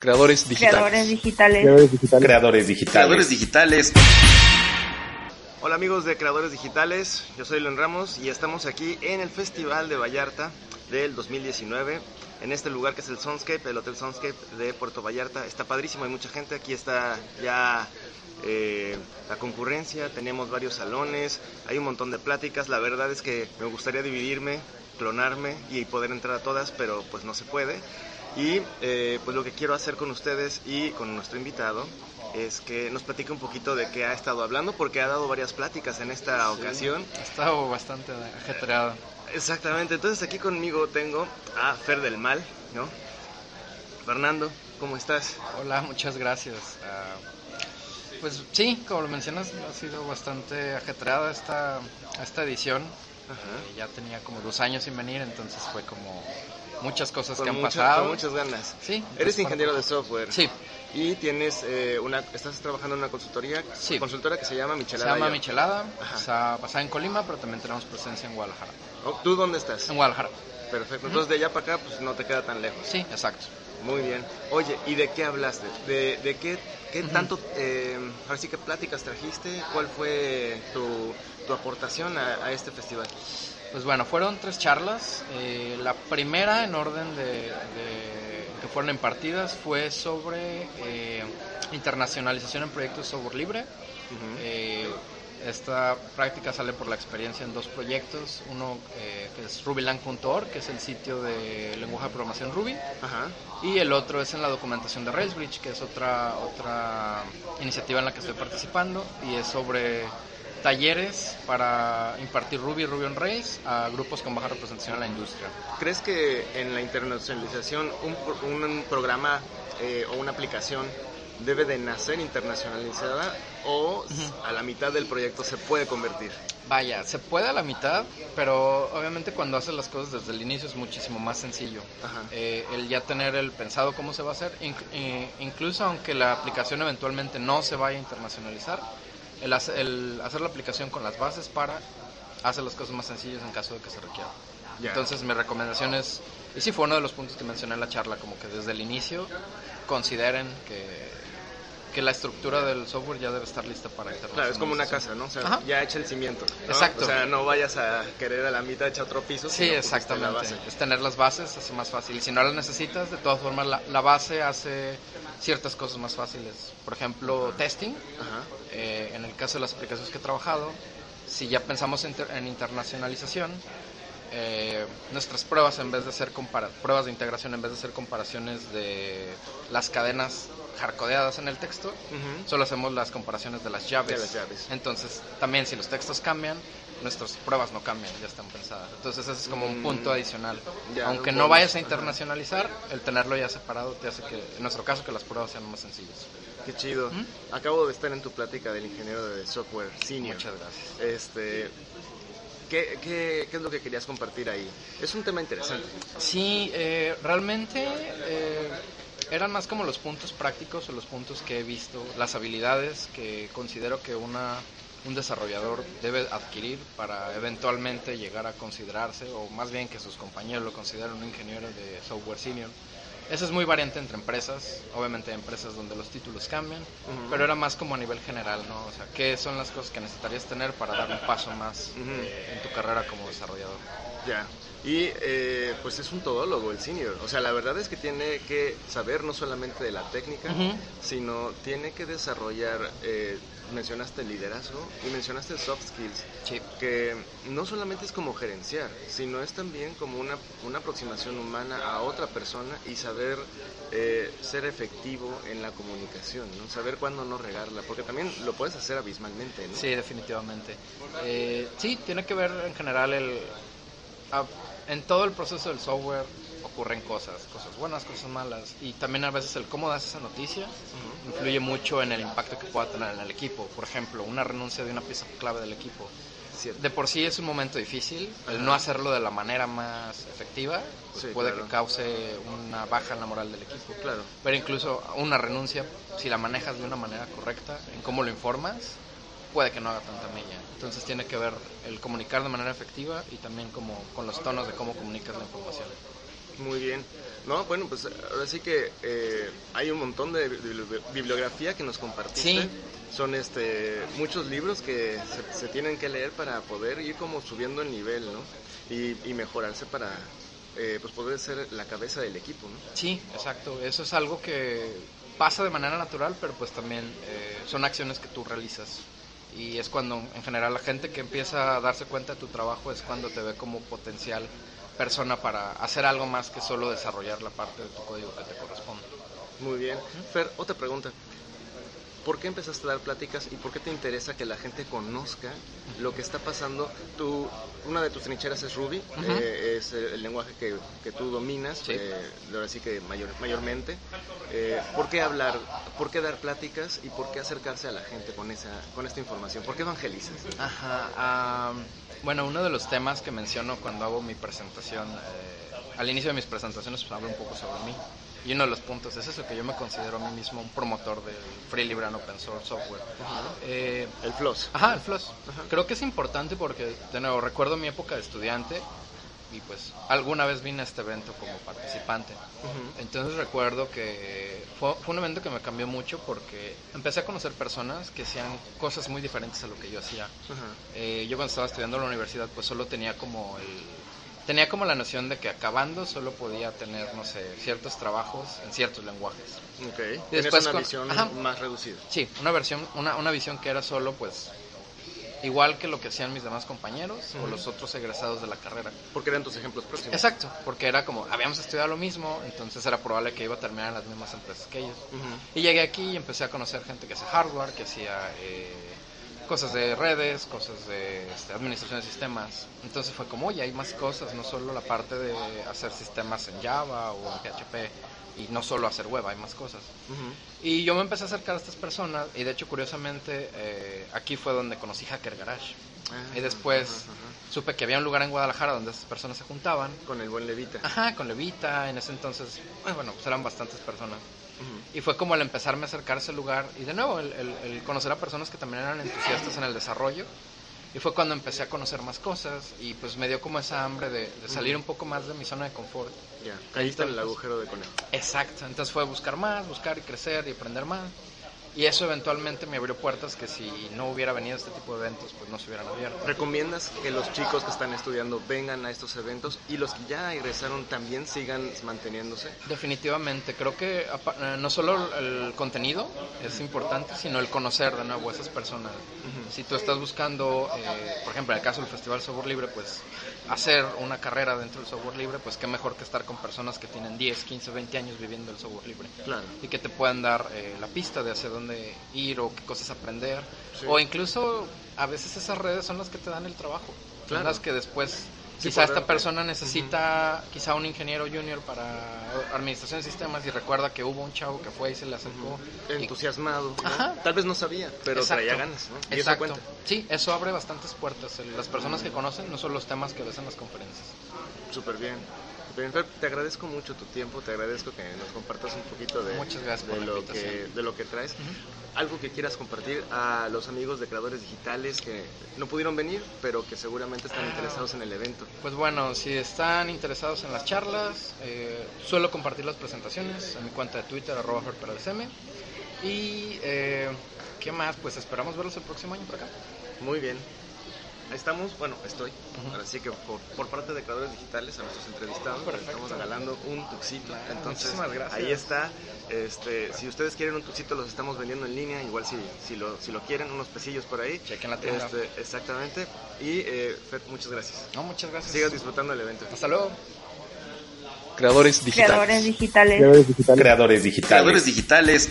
Creadores digitales. Creadores digitales. Creadores digitales. Creadores digitales. Creadores digitales. Hola amigos de Creadores Digitales, yo soy Leon Ramos y estamos aquí en el Festival de Vallarta del 2019, en este lugar que es el Soundscape, el Hotel Soundscape de Puerto Vallarta. Está padrísimo, hay mucha gente, aquí está ya eh, la concurrencia, tenemos varios salones, hay un montón de pláticas, la verdad es que me gustaría dividirme, clonarme y poder entrar a todas, pero pues no se puede. Y eh, pues lo que quiero hacer con ustedes y con nuestro invitado es que nos platique un poquito de qué ha estado hablando, porque ha dado varias pláticas en esta ocasión. Ha estado bastante ajetreado. Exactamente, entonces aquí conmigo tengo a Fer del Mal, ¿no? Fernando, ¿cómo estás? Hola, muchas gracias. Uh, pues sí, como lo mencionas, ha sido bastante ajetreada esta, esta edición. Eh, ya tenía como dos años sin venir, entonces fue como muchas cosas Con que han mucha- pasado. Con muchas ganas. Sí. Eres entonces, ingeniero de software. Sí, Y tienes eh, una, estás trabajando en una consultoría, Sí. consultora que se llama se Michelada. llama Yo. Michelada, está basada en Colima, pero también tenemos presencia en Guadalajara. Oh, ¿Tú dónde estás? En Guadalajara, Perfecto. Entonces de allá para acá pues no te queda tan lejos. sí, exacto. Muy bien. Oye, ¿y de qué hablaste? ¿De, de qué, qué tanto, eh, ahora sí que pláticas trajiste? ¿Cuál fue tu, tu aportación a, a este festival? Pues bueno, fueron tres charlas. Eh, la primera en orden de, de- que fueron impartidas fue sobre eh, internacionalización en proyectos de software libre. Eh, esta práctica sale por la experiencia en dos proyectos. Uno eh, que es rubylang.org, que es el sitio de lenguaje de programación Ruby. Ajá. Y el otro es en la documentación de Railsbridge, que es otra, otra iniciativa en la que estoy participando y es sobre talleres para impartir Ruby y Ruby on Rails a grupos con baja representación en la industria. ¿Crees que en la internacionalización un, pro- un programa eh, o una aplicación debe de nacer internacionalizada o a la mitad del proyecto se puede convertir? Vaya, se puede a la mitad, pero obviamente cuando haces las cosas desde el inicio es muchísimo más sencillo. Eh, el ya tener el pensado cómo se va a hacer, eh, incluso aunque la aplicación eventualmente no se vaya a internacionalizar, el, hace- el hacer la aplicación con las bases para hacer las cosas más sencillas en caso de que se requiera. Entonces mi recomendación es, y sí fue uno de los puntos que mencioné en la charla, como que desde el inicio consideren que, que la estructura del software ya debe estar lista para internacionalización. Claro, es como una casa, ¿no? O sea, Ajá. ya echa el cimiento. ¿no? Exacto. O sea, no vayas a querer a la mitad echar otro piso. Sí, sino pusiste exactamente. base. Es tener las bases, hace más fácil. Y si no las necesitas, de todas formas, la, la base hace ciertas cosas más fáciles. Por ejemplo, testing. Ajá. Eh, en el caso de las aplicaciones que he trabajado, si ya pensamos en, en internacionalización, eh, nuestras pruebas, en vez de ser compara- pruebas de integración, en vez de ser comparaciones de las cadenas hardcodeadas en el texto, solo hacemos las comparaciones de las llaves. De las llaves. Entonces, también si los textos cambian, nuestras pruebas no cambian, ya están pensadas. Entonces, ese es como un punto adicional. Mm. Ya, Aunque un no vayas a internacionalizar, el tenerlo ya separado te hace que, en nuestro caso, que las pruebas sean más sencillas. Qué chido. Acabo de estar en tu plática del ingeniero de software senior. Muchas gracias. Este, ¿qué, es lo que querías compartir ahí? Es un tema interesante. Sí, eh, realmente eh, eran más como los puntos prácticos o los puntos que he visto, las habilidades que considero que una, un desarrollador debe adquirir para eventualmente llegar a considerarse, o más bien que sus compañeros lo consideren un ingeniero de software senior. Eso es muy variante entre empresas, obviamente hay empresas donde los títulos cambian, pero era más como a nivel general, ¿no? O sea, ¿qué son las cosas que necesitarías tener para dar un paso más eh, en tu carrera como desarrollador? Ya. Y eh, pues es un todólogo el senior. O sea, la verdad es que tiene que saber no solamente de la técnica, sino tiene que desarrollar, eh, mencionaste el liderazgo y mencionaste soft skills, Sí. que no solamente es como gerenciar, sino es también como una, una aproximación humana a otra persona y saber eh, ser efectivo en la comunicación, ¿no? Saber cuándo no regarla, porque también lo puedes hacer abismalmente, ¿no? Sí, definitivamente. Eh, sí, tiene que ver en general el... en todo el proceso del software ocurren cosas, cosas buenas, cosas malas, y también a veces el cómo das esa noticia influye mucho en el impacto que pueda tener en el equipo. Por ejemplo, una renuncia de una pieza clave del equipo. De por sí es un momento difícil, el no hacerlo de la manera más efectiva pues Sí, puede claro. que cause una baja en la moral del equipo. Claro. Pero incluso una renuncia, si la manejas de una manera correcta, en cómo lo informas, puede que no haga tanta mella. Entonces tiene que ver el comunicar de manera efectiva y también como con los tonos de cómo comunicas la información. Muy bien. No, bueno, pues ahora sí que eh, hay un montón de bibliografía que nos compartiste. Sí. Son este, muchos libros que se, se, tienen que leer para poder ir como subiendo el nivel, ¿no? Y, y mejorarse para eh, pues poder ser la cabeza del equipo, ¿no? Sí, exacto. Eso es algo que pasa de manera natural, pero pues también eh, son acciones que tú realizas. Y es cuando en general la gente que empieza a darse cuenta de tu trabajo es cuando te ve como potencial persona para hacer algo más que solo desarrollar la parte de tu código que te corresponde. Muy bien. Fer, otra pregunta. ¿Por qué empezaste a dar pláticas y por qué te interesa que la gente conozca lo que está pasando? Tú, una de tus trincheras es Ruby, eh, es el, lenguaje que, que, tú dominas, sí. eh, ahora sí que mayor, mayormente. Eh, ¿Por qué hablar, por qué dar pláticas y por qué acercarse a la gente con, esa, con esta información? ¿Por qué evangelizas? Ajá, um, bueno, uno de los temas que menciono cuando hago mi presentación, eh, al inicio de mis presentaciones pues, hablo un poco sobre mí. Y uno de los puntos es eso, que yo me considero a mí mismo un promotor del free libre and open source software. Eh, el FLOSS. Ajá, el FLOSS. Ajá. Creo que es importante porque, de nuevo, recuerdo mi época de estudiante y pues alguna vez vine a este evento como participante. Uh -huh. Entonces recuerdo que fue, fue, un evento que me cambió mucho porque empecé a conocer personas que hacían cosas muy diferentes a lo que yo hacía. Uh -huh. eh, yo cuando estaba estudiando en la universidad pues solo tenía como el tenía como la noción de que acabando solo podía tener, no sé, ciertos trabajos en ciertos lenguajes. Ok. Y después una con, visión ajá, más reducida. Sí, una versión, una, una visión que era solo, pues, igual que lo que hacían mis demás compañeros uh -huh. o los otros egresados de la carrera. Porque eran tus ejemplos próximos. Exacto, porque era como, habíamos estudiado lo mismo, entonces era probable que iba a terminar en las mismas empresas que ellos. Uh -huh. Y llegué aquí y empecé a conocer gente que hacía hardware, que hacía... Eh, cosas de redes, cosas de este, administración de sistemas. Entonces fue como, oye, hay más cosas, no solo la parte de hacer sistemas en Java o en PHP y no solo hacer web, hay más cosas. Uh -huh. Y yo me empecé a acercar a estas personas y de hecho, curiosamente, eh, aquí fue donde conocí Hacker Garage. Ah, y después supe que había un lugar en Guadalajara donde estas personas se juntaban. Con el buen Levita. Ajá, con Levita. En ese entonces, bueno, pues eran bastantes personas. Uh -huh. Y fue como el empezarme a acercar a ese lugar y de nuevo el, el, el, conocer a personas que también eran entusiastas en el desarrollo. Y fue cuando empecé a conocer más cosas y pues me dio como esa hambre de, de salir un poco más de mi zona de confort. Ya, caíste en el agujero de conejo. Exacto, entonces fue buscar más, buscar y crecer y aprender más. Y eso eventualmente me abrió puertas que si no hubiera venido a este tipo de eventos, pues no se hubieran abierto. ¿Recomiendas que los chicos que están estudiando vengan a estos eventos y los que ya egresaron también sigan manteniéndose? Definitivamente, creo que eh, no solo el contenido es importante, sino el conocer de nuevo a esas personas. Uh -huh. Si tú estás buscando, eh, por ejemplo, en el caso del Festival Software Libre, pues hacer una carrera dentro del software libre, pues qué mejor que estar con personas que tienen 10, 15, 20 años viviendo el software libre. Claro. Y que te puedan dar eh, la pista de hacia dónde ir o qué cosas aprender. Sí. O incluso a veces esas redes son las que te dan el trabajo. Claro. Son las que después Sí, quizá esta persona necesita, uh -huh. quizá un ingeniero junior para administración de sistemas y recuerda que hubo un chavo que fue y se le acercó. Uh -huh. Entusiasmado. ¿no? Tal vez no sabía, pero Exacto. traía ganas. ¿no? Y Exacto. Eso sí, eso abre bastantes puertas. Las personas que conocen no son los temas que ves en las conferencias. Súper bien. Te agradezco mucho tu tiempo, te agradezco que nos compartas un poquito de, de, lo, que, de lo que traes. Uh -huh. Algo que quieras compartir a los amigos de creadores digitales que no pudieron venir, pero que seguramente están interesados en el evento. Pues bueno, si están interesados en las charlas, eh, suelo compartir las presentaciones en mi cuenta de Twitter, arroba Y, eh, ¿qué más? Pues esperamos verlos el próximo año por acá. Muy bien estamos, bueno, estoy, uh -huh. así que por, por, parte de creadores digitales a nuestros entrevistados Perfecto. estamos regalando un tuxito. Entonces, ahí está. Este, si ustedes quieren un tuxito, los estamos vendiendo en línea. Igual si, si, lo, si lo quieren, unos pesillos por ahí. Chequen la tienda. Este, exactamente. Y, eh, Fed, muchas gracias. No, muchas gracias. Sigas disfrutando del evento. Hasta luego. Creadores digitales. Creadores digitales. Creadores digitales. Creadores digitales. Creadores digitales.